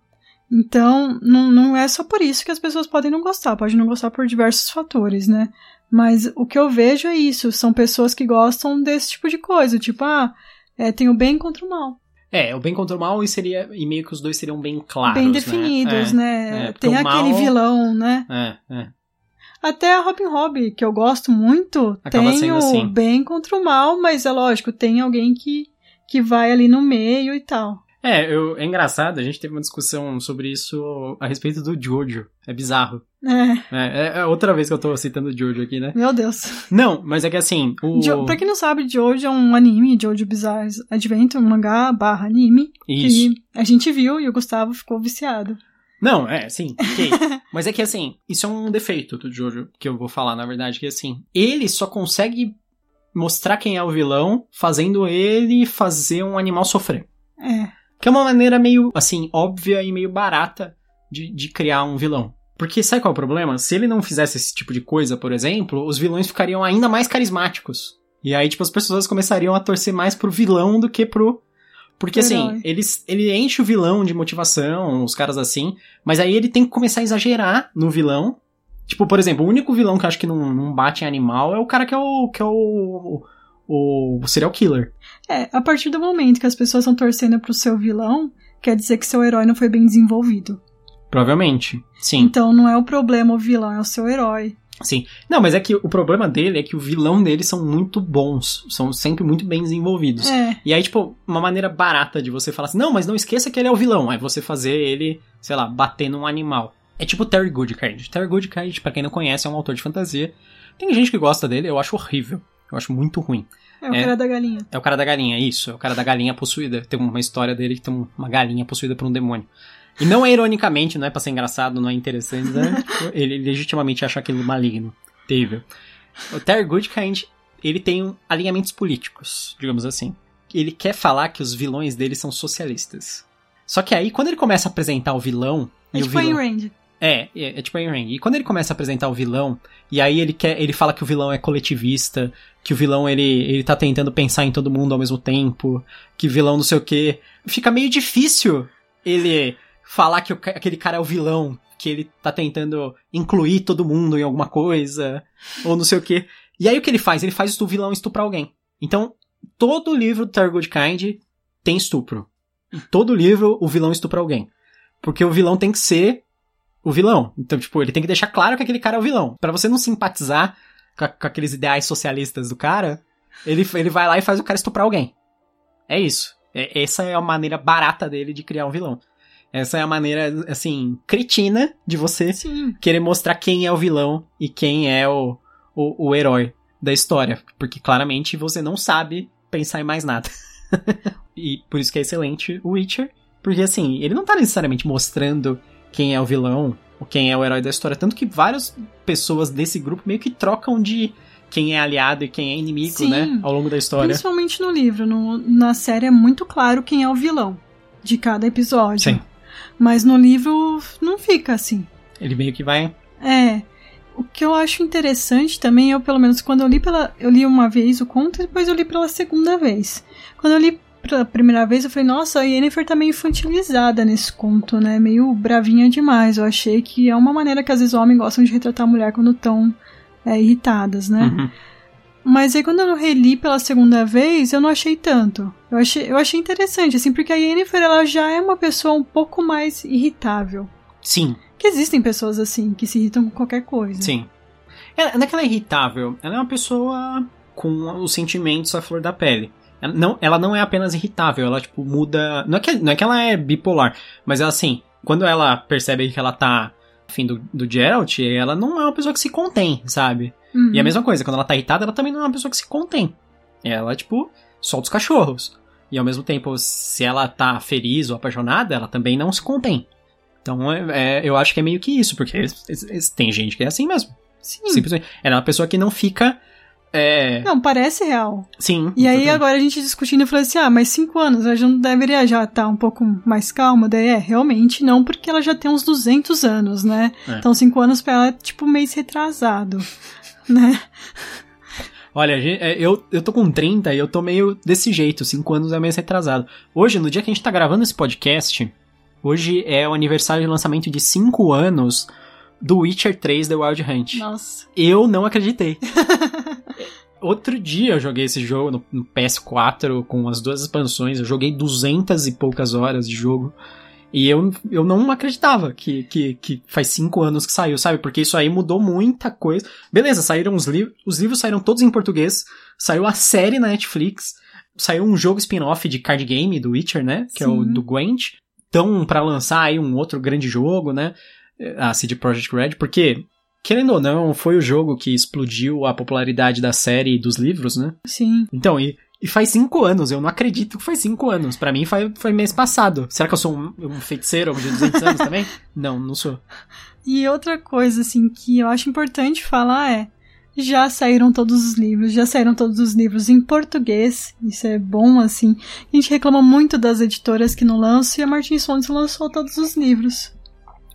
então, não, não é só por isso que as pessoas podem não gostar, pode não gostar por diversos fatores, né? Mas o que eu vejo é isso, são pessoas que gostam desse tipo de coisa, tipo, ah, é, tem o bem contra o mal. É, o bem contra o mal e seria. E meio que os dois seriam bem claros. Bem né? definidos, né? né? É, Tem aquele mal... vilão, né? É, é. Até a Robin Hood, que eu gosto muito, Acaba tem o assim. bem contra o mal, mas é lógico, tem alguém que, que vai ali no meio e tal. É, eu, é engraçado, a gente teve uma discussão sobre isso a respeito do Jojo. É bizarro. É, É, é outra vez que eu tô citando Jojo aqui, né? meu Deus. Não, mas é que assim, o... Jo, pra quem não sabe, Jojo é um anime, Jojo Bizarre Adventure, um mangá barra anime, Isso. que a gente viu e o Gustavo ficou viciado. Não, é, sim, ok. Mas é que assim, isso é um defeito do Jojo, que eu vou falar, na verdade, que assim, ele só consegue mostrar quem é o vilão fazendo ele fazer um animal sofrer. É, Que é uma maneira meio, assim, óbvia e meio barata de, de criar um vilão. Porque sabe qual é o problema? Se ele não fizesse esse tipo de coisa, por exemplo, os vilões ficariam ainda mais carismáticos. E aí, tipo, as pessoas começariam a torcer mais pro vilão do que pro. Porque, assim, Herói. ele, ele enche o vilão de motivação, os caras assim, mas aí ele tem que começar a exagerar no vilão. Tipo, por exemplo, o único vilão que eu acho que não, não bate em animal é o cara que é o. que é o. o, o serial killer. é, a partir do momento que as pessoas estão torcendo pro seu vilão, quer dizer que seu herói não foi bem desenvolvido. Provavelmente. Sim. Então não é o problema o vilão, é o seu herói. Sim. Não, mas é que o problema dele é que o vilão dele são muito bons. São sempre muito bem desenvolvidos. É, E aí, tipo, uma maneira barata de você falar assim, não, mas não esqueça que ele é o vilão. É você fazer ele, sei lá, bater num animal. É tipo Terry Goodkard. Terry Goodkard, pra quem não conhece, é um autor de fantasia. Tem gente que gosta dele, eu acho horrível. Eu acho muito ruim. é o É. cara da galinha. É o cara da galinha, isso. É o cara da galinha possuída. Tem uma história dele que tem uma galinha possuída por um demônio. E não é ironicamente, não é pra ser engraçado, não é interessante, né? Ele legitimamente acha aquilo maligno. Terrível. O Terry Goodkind, ele tem alinhamentos políticos, digamos assim. Ele quer falar que os vilões dele são socialistas. Só que aí, quando ele começa a apresentar o vilão... É e tipo vilão... Ayn Rand. É, é, é tipo Ayn Rand. E quando ele começa a apresentar o vilão, e aí ele quer, ele fala que o vilão é coletivista, que o vilão ele, ele tá tentando pensar em todo mundo ao mesmo tempo, que o vilão não sei o quê. Fica meio difícil ele falar que aquele cara é o vilão, que ele tá tentando incluir todo mundo em alguma coisa, ou não sei o quê. E aí o que ele faz? Ele faz o vilão estuprar alguém. Então, todo livro do Terry Goodkind tem estupro. Todo livro, o vilão estupra alguém. Porque o vilão tem que ser o vilão. Então, tipo, ele tem que deixar claro que aquele cara é o vilão. Pra você não simpatizar com, a- com aqueles ideais socialistas do cara, ele, ele vai lá e faz o cara estuprar alguém. É isso. É- essa é a maneira barata dele de criar um vilão. Essa é a maneira, assim, cretina de você Sim. querer mostrar quem é o vilão e quem é o, o, o herói da história. Porque claramente você não sabe pensar em mais nada. e por isso que é excelente o Witcher. Porque assim, ele não tá necessariamente mostrando quem é o vilão ou quem é o herói da história. Tanto que várias pessoas desse grupo meio que trocam de quem é aliado e quem é inimigo, Sim. né? Ao longo da história. Principalmente no livro. No- na série é muito claro quem é o vilão de cada episódio. Sim. Mas no livro não fica assim. Ele meio que vai. É. O que eu acho interessante também, eu pelo menos quando eu li pela. Eu li uma vez o conto e depois eu li pela segunda vez. Quando eu li pela primeira vez, eu falei, nossa, a Yennefer tá meio infantilizada nesse conto, né? Meio bravinha demais. Eu achei que é uma maneira que às vezes homens gostam de retratar a mulher quando estão irritadas, né? Uhum. Mas aí quando eu reli pela segunda vez, eu não achei tanto. Eu achei, eu achei interessante, assim, porque a Yennefer ela já é uma pessoa um pouco mais irritável. Sim, Que existem pessoas assim, que se irritam com qualquer coisa. sim. Ela, não é que ela é irritável, ela é uma pessoa com os sentimentos à flor da pele. Ela não, ela não é apenas irritável, ela, tipo, muda. Não é que, não é que ela é bipolar, mas ela, assim, quando ela percebe que ela tá afim do, do Geralt, ela não é uma pessoa que se contém, sabe? Uhum. E a mesma coisa, quando ela tá irritada, ela também não é uma pessoa que se contém. Ela, tipo, solta os cachorros. E ao mesmo tempo, se ela tá feliz ou apaixonada, ela também não se contém. Então, é, é, eu acho que é meio que isso, porque tem gente que é assim mesmo. Sim. Simplesmente. Ela é uma pessoa que não fica. É, Não, parece real. sim. E aí agora a gente discutindo, eu falei assim, ah, mas cinco anos, ela já não deveria já estar um pouco mais calma? Daí é, realmente não, porque ela já tem uns 200 anos, né? É. Então cinco anos pra ela é tipo mês retrasado, né? Olha, é, eu, eu tô com 30 e eu tô meio desse jeito, 5 anos é meio retrasado. Hoje, no dia que a gente tá gravando esse podcast, hoje é o aniversário de lançamento de 5 anos do Witcher 3 The Wild Hunt. Nossa. Eu não acreditei. Outro dia eu joguei esse jogo no, no PS4 com as duas expansões, eu joguei 200 e poucas horas de jogo. E eu, eu não acreditava que, que, que faz cinco anos que saiu, sabe? Porque isso aí mudou muita coisa. Beleza, saíram os livros. Os livros saíram todos em português. Saiu a série na Netflix. Saiu um jogo spin-off de card game do Witcher, né? Que é o Sim. do Gwent. Então, pra lançar aí um outro grande jogo, né? a CD Projekt Red, porque, querendo ou não, foi o jogo que explodiu a popularidade da série e dos livros, né? Sim. Então, e, e faz cinco anos, eu não acredito que faz cinco anos. Pra mim foi, foi mês passado. Será que eu sou um, um feiticeiro de 200 anos também? Não, não sou. E outra coisa, assim, que eu acho importante falar é. Já saíram todos os livros, já saíram todos os livros em português, isso é bom, assim. A gente reclama muito das editoras que não lançam, e a Martins Fontes lançou todos os livros.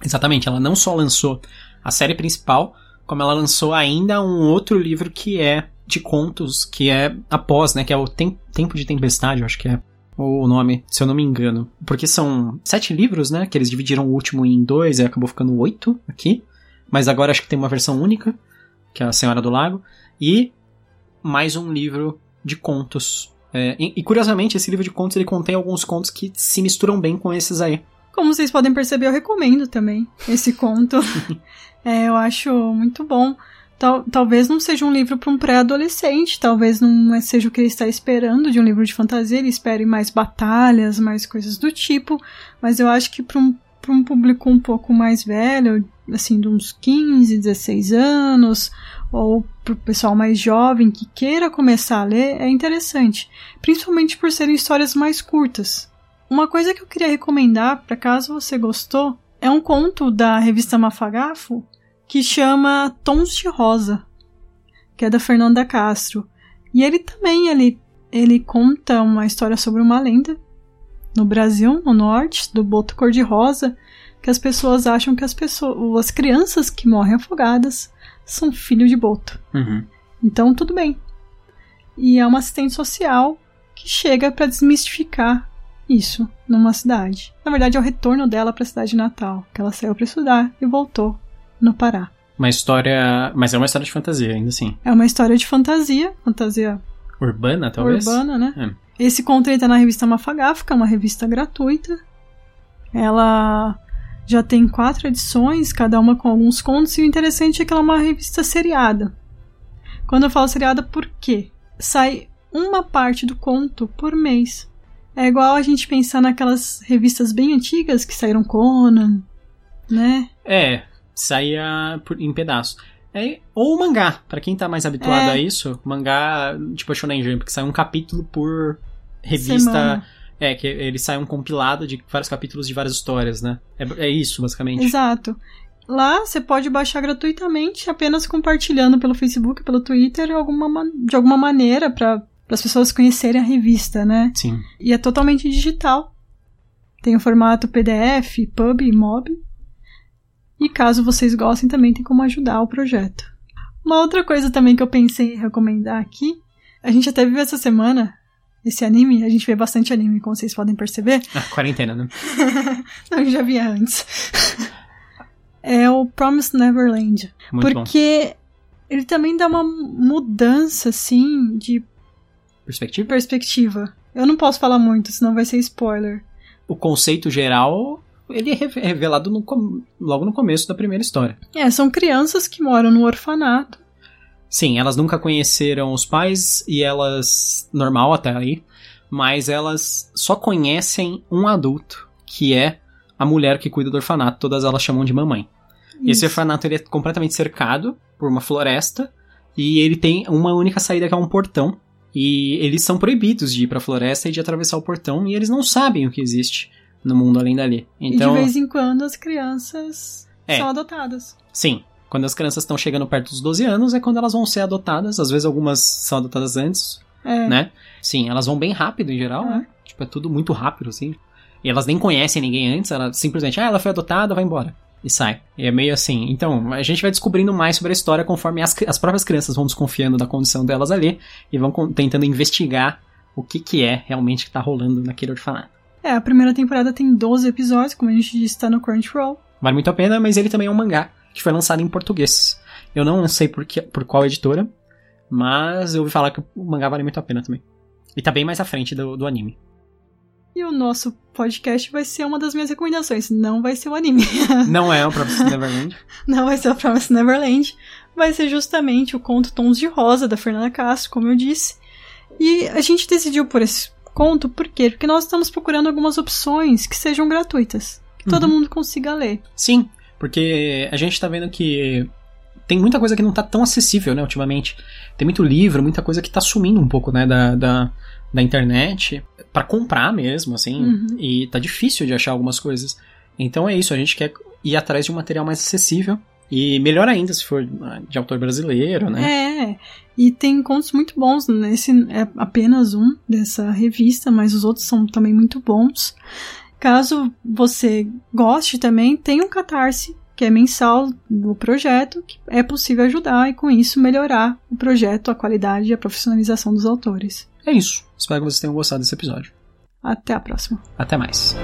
Exatamente, ela não só lançou a série principal, como ela lançou ainda um outro livro que é de contos, que é após, né, que é o Tem Tempo de Tempestade, eu acho que é o nome, se eu não me engano. Porque são sete livros, né, que eles dividiram o último em dois e acabou ficando oito aqui. Mas agora acho que tem uma versão única, que é a Senhora do Lago, e mais um livro de contos. É, e, e, curiosamente, esse livro de contos ele contém alguns contos que se misturam bem com esses aí. Como vocês podem perceber, eu recomendo também esse conto. é, eu acho muito bom. Tal, talvez não seja um livro para um pré-adolescente, talvez não seja o que ele está esperando de um livro de fantasia, ele espere mais batalhas, mais coisas do tipo, mas eu acho que para um, um público um pouco mais velho, assim, de uns 15, 16 anos, ou para o pessoal mais jovem que queira começar a ler, é interessante, principalmente por serem histórias mais curtas. Uma coisa que eu queria recomendar, para caso você gostou, é um conto da revista Mafagafo que chama Tons de Rosa, que é da Fernanda Castro. E ele também ele, ele conta uma história sobre uma lenda no Brasil, no norte, do boto cor-de-rosa, que as pessoas acham que as pessoas, as crianças que morrem afogadas são filhos de boto. Uhum. Então tudo bem. E é uma assistente social que chega para desmistificar isso numa cidade. Na verdade, é o retorno dela para a cidade natal, que ela saiu para estudar e voltou no Pará. Uma história, mas é uma história de fantasia ainda assim. É uma história de fantasia, fantasia urbana talvez. Urbana, né? É. Esse conto está na revista Mafagafo, que é uma revista gratuita. Ela já tem quatro edições, cada uma com alguns contos, e o interessante é que ela é uma revista seriada. Quando eu falo seriada, por quê? Sai uma parte do conto por mês. É igual a gente pensar naquelas revistas bem antigas que saíram Conan, né? É, saía em pedaços. É, ou o mangá, para quem tá mais habituado é. a isso, mangá, tipo a Shonen Jump, que sai um capítulo por revista. Semana. É, que ele sai um compilado de vários capítulos de várias histórias, né? É, é isso, basicamente. Exato. Lá você pode baixar gratuitamente, apenas compartilhando pelo Facebook, pelo Twitter, alguma, de alguma maneira para as pessoas conhecerem a revista, né? Sim. E é totalmente digital. Tem o formato PDF, PUB e MOB. E caso vocês gostem, também tem como ajudar o projeto. Uma outra coisa também que eu pensei em recomendar aqui, a gente até viu essa semana esse anime, a gente vê bastante anime, como vocês podem perceber. Ah, quarentena, né? Não, eu já via antes. é o Promised Neverland. Muito porque bom. ele também dá uma mudança, assim, de perspectiva. perspectiva. Eu não posso falar muito, senão vai ser spoiler. O conceito geral ele é revelado no, logo no começo da primeira história. É, são crianças que moram no orfanato. Sim, elas nunca conheceram os pais e elas. normal até aí. Mas elas só conhecem um adulto, que é a mulher que cuida do orfanato. Todas elas chamam de mamãe. Isso. Esse orfanato ele é completamente cercado por uma floresta. E ele tem uma única saída que é um portão. E eles são proibidos de ir para a floresta e de atravessar o portão. E eles não sabem o que existe no mundo além dali. Então, e de vez em quando as crianças é, são adotadas. Sim. Quando as crianças estão chegando perto dos 12 anos é quando elas vão ser adotadas. Às vezes algumas são adotadas antes, é. né? Sim, elas vão bem rápido em geral, é. né? Tipo, é tudo muito rápido, assim. E elas nem conhecem ninguém antes, ela simplesmente, ah, ela foi adotada, vai embora. E sai. E é meio assim. Então, a gente vai descobrindo mais sobre a história conforme as, as próprias crianças vão desconfiando da condição delas ali e vão tentando investigar o que, que é realmente que tá rolando naquele orfanato. É, a primeira temporada tem 12 episódios, como a gente disse, tá no Crunchyroll. Vale muito a pena, mas ele também é um mangá que foi lançado em português. Eu não sei por, que, por qual editora, mas eu ouvi falar que o mangá vale muito a pena também. E tá bem mais à frente do, do anime. E o nosso podcast vai ser uma das minhas recomendações. Não vai ser o anime. Não é o Promised Neverland. Não vai ser o Promised Neverland. Vai ser justamente o conto Tons de Rosa, da Fernanda Castro, como eu disse. E a gente decidiu por esse conto, por quê? Porque nós estamos procurando algumas opções que sejam gratuitas, que uhum. todo mundo consiga ler. Sim, Porque a gente tá vendo que tem muita coisa que não tá tão acessível, né, ultimamente. Tem muito livro, muita coisa que tá sumindo um pouco, né, da, da, da internet para comprar mesmo, assim, uhum. e tá difícil de achar algumas coisas. Então é isso, a gente quer ir atrás de um material mais acessível e melhor ainda se for de autor brasileiro, né? É, e tem contos muito bons. Esse é apenas um dessa revista, mas os outros são também muito bons. Caso você goste também, tem um catarse que é mensal do projeto, que é possível ajudar e com isso melhorar o projeto, a qualidade e a profissionalização dos autores. É isso. Espero que vocês tenham gostado desse episódio. Até a próxima. Até mais.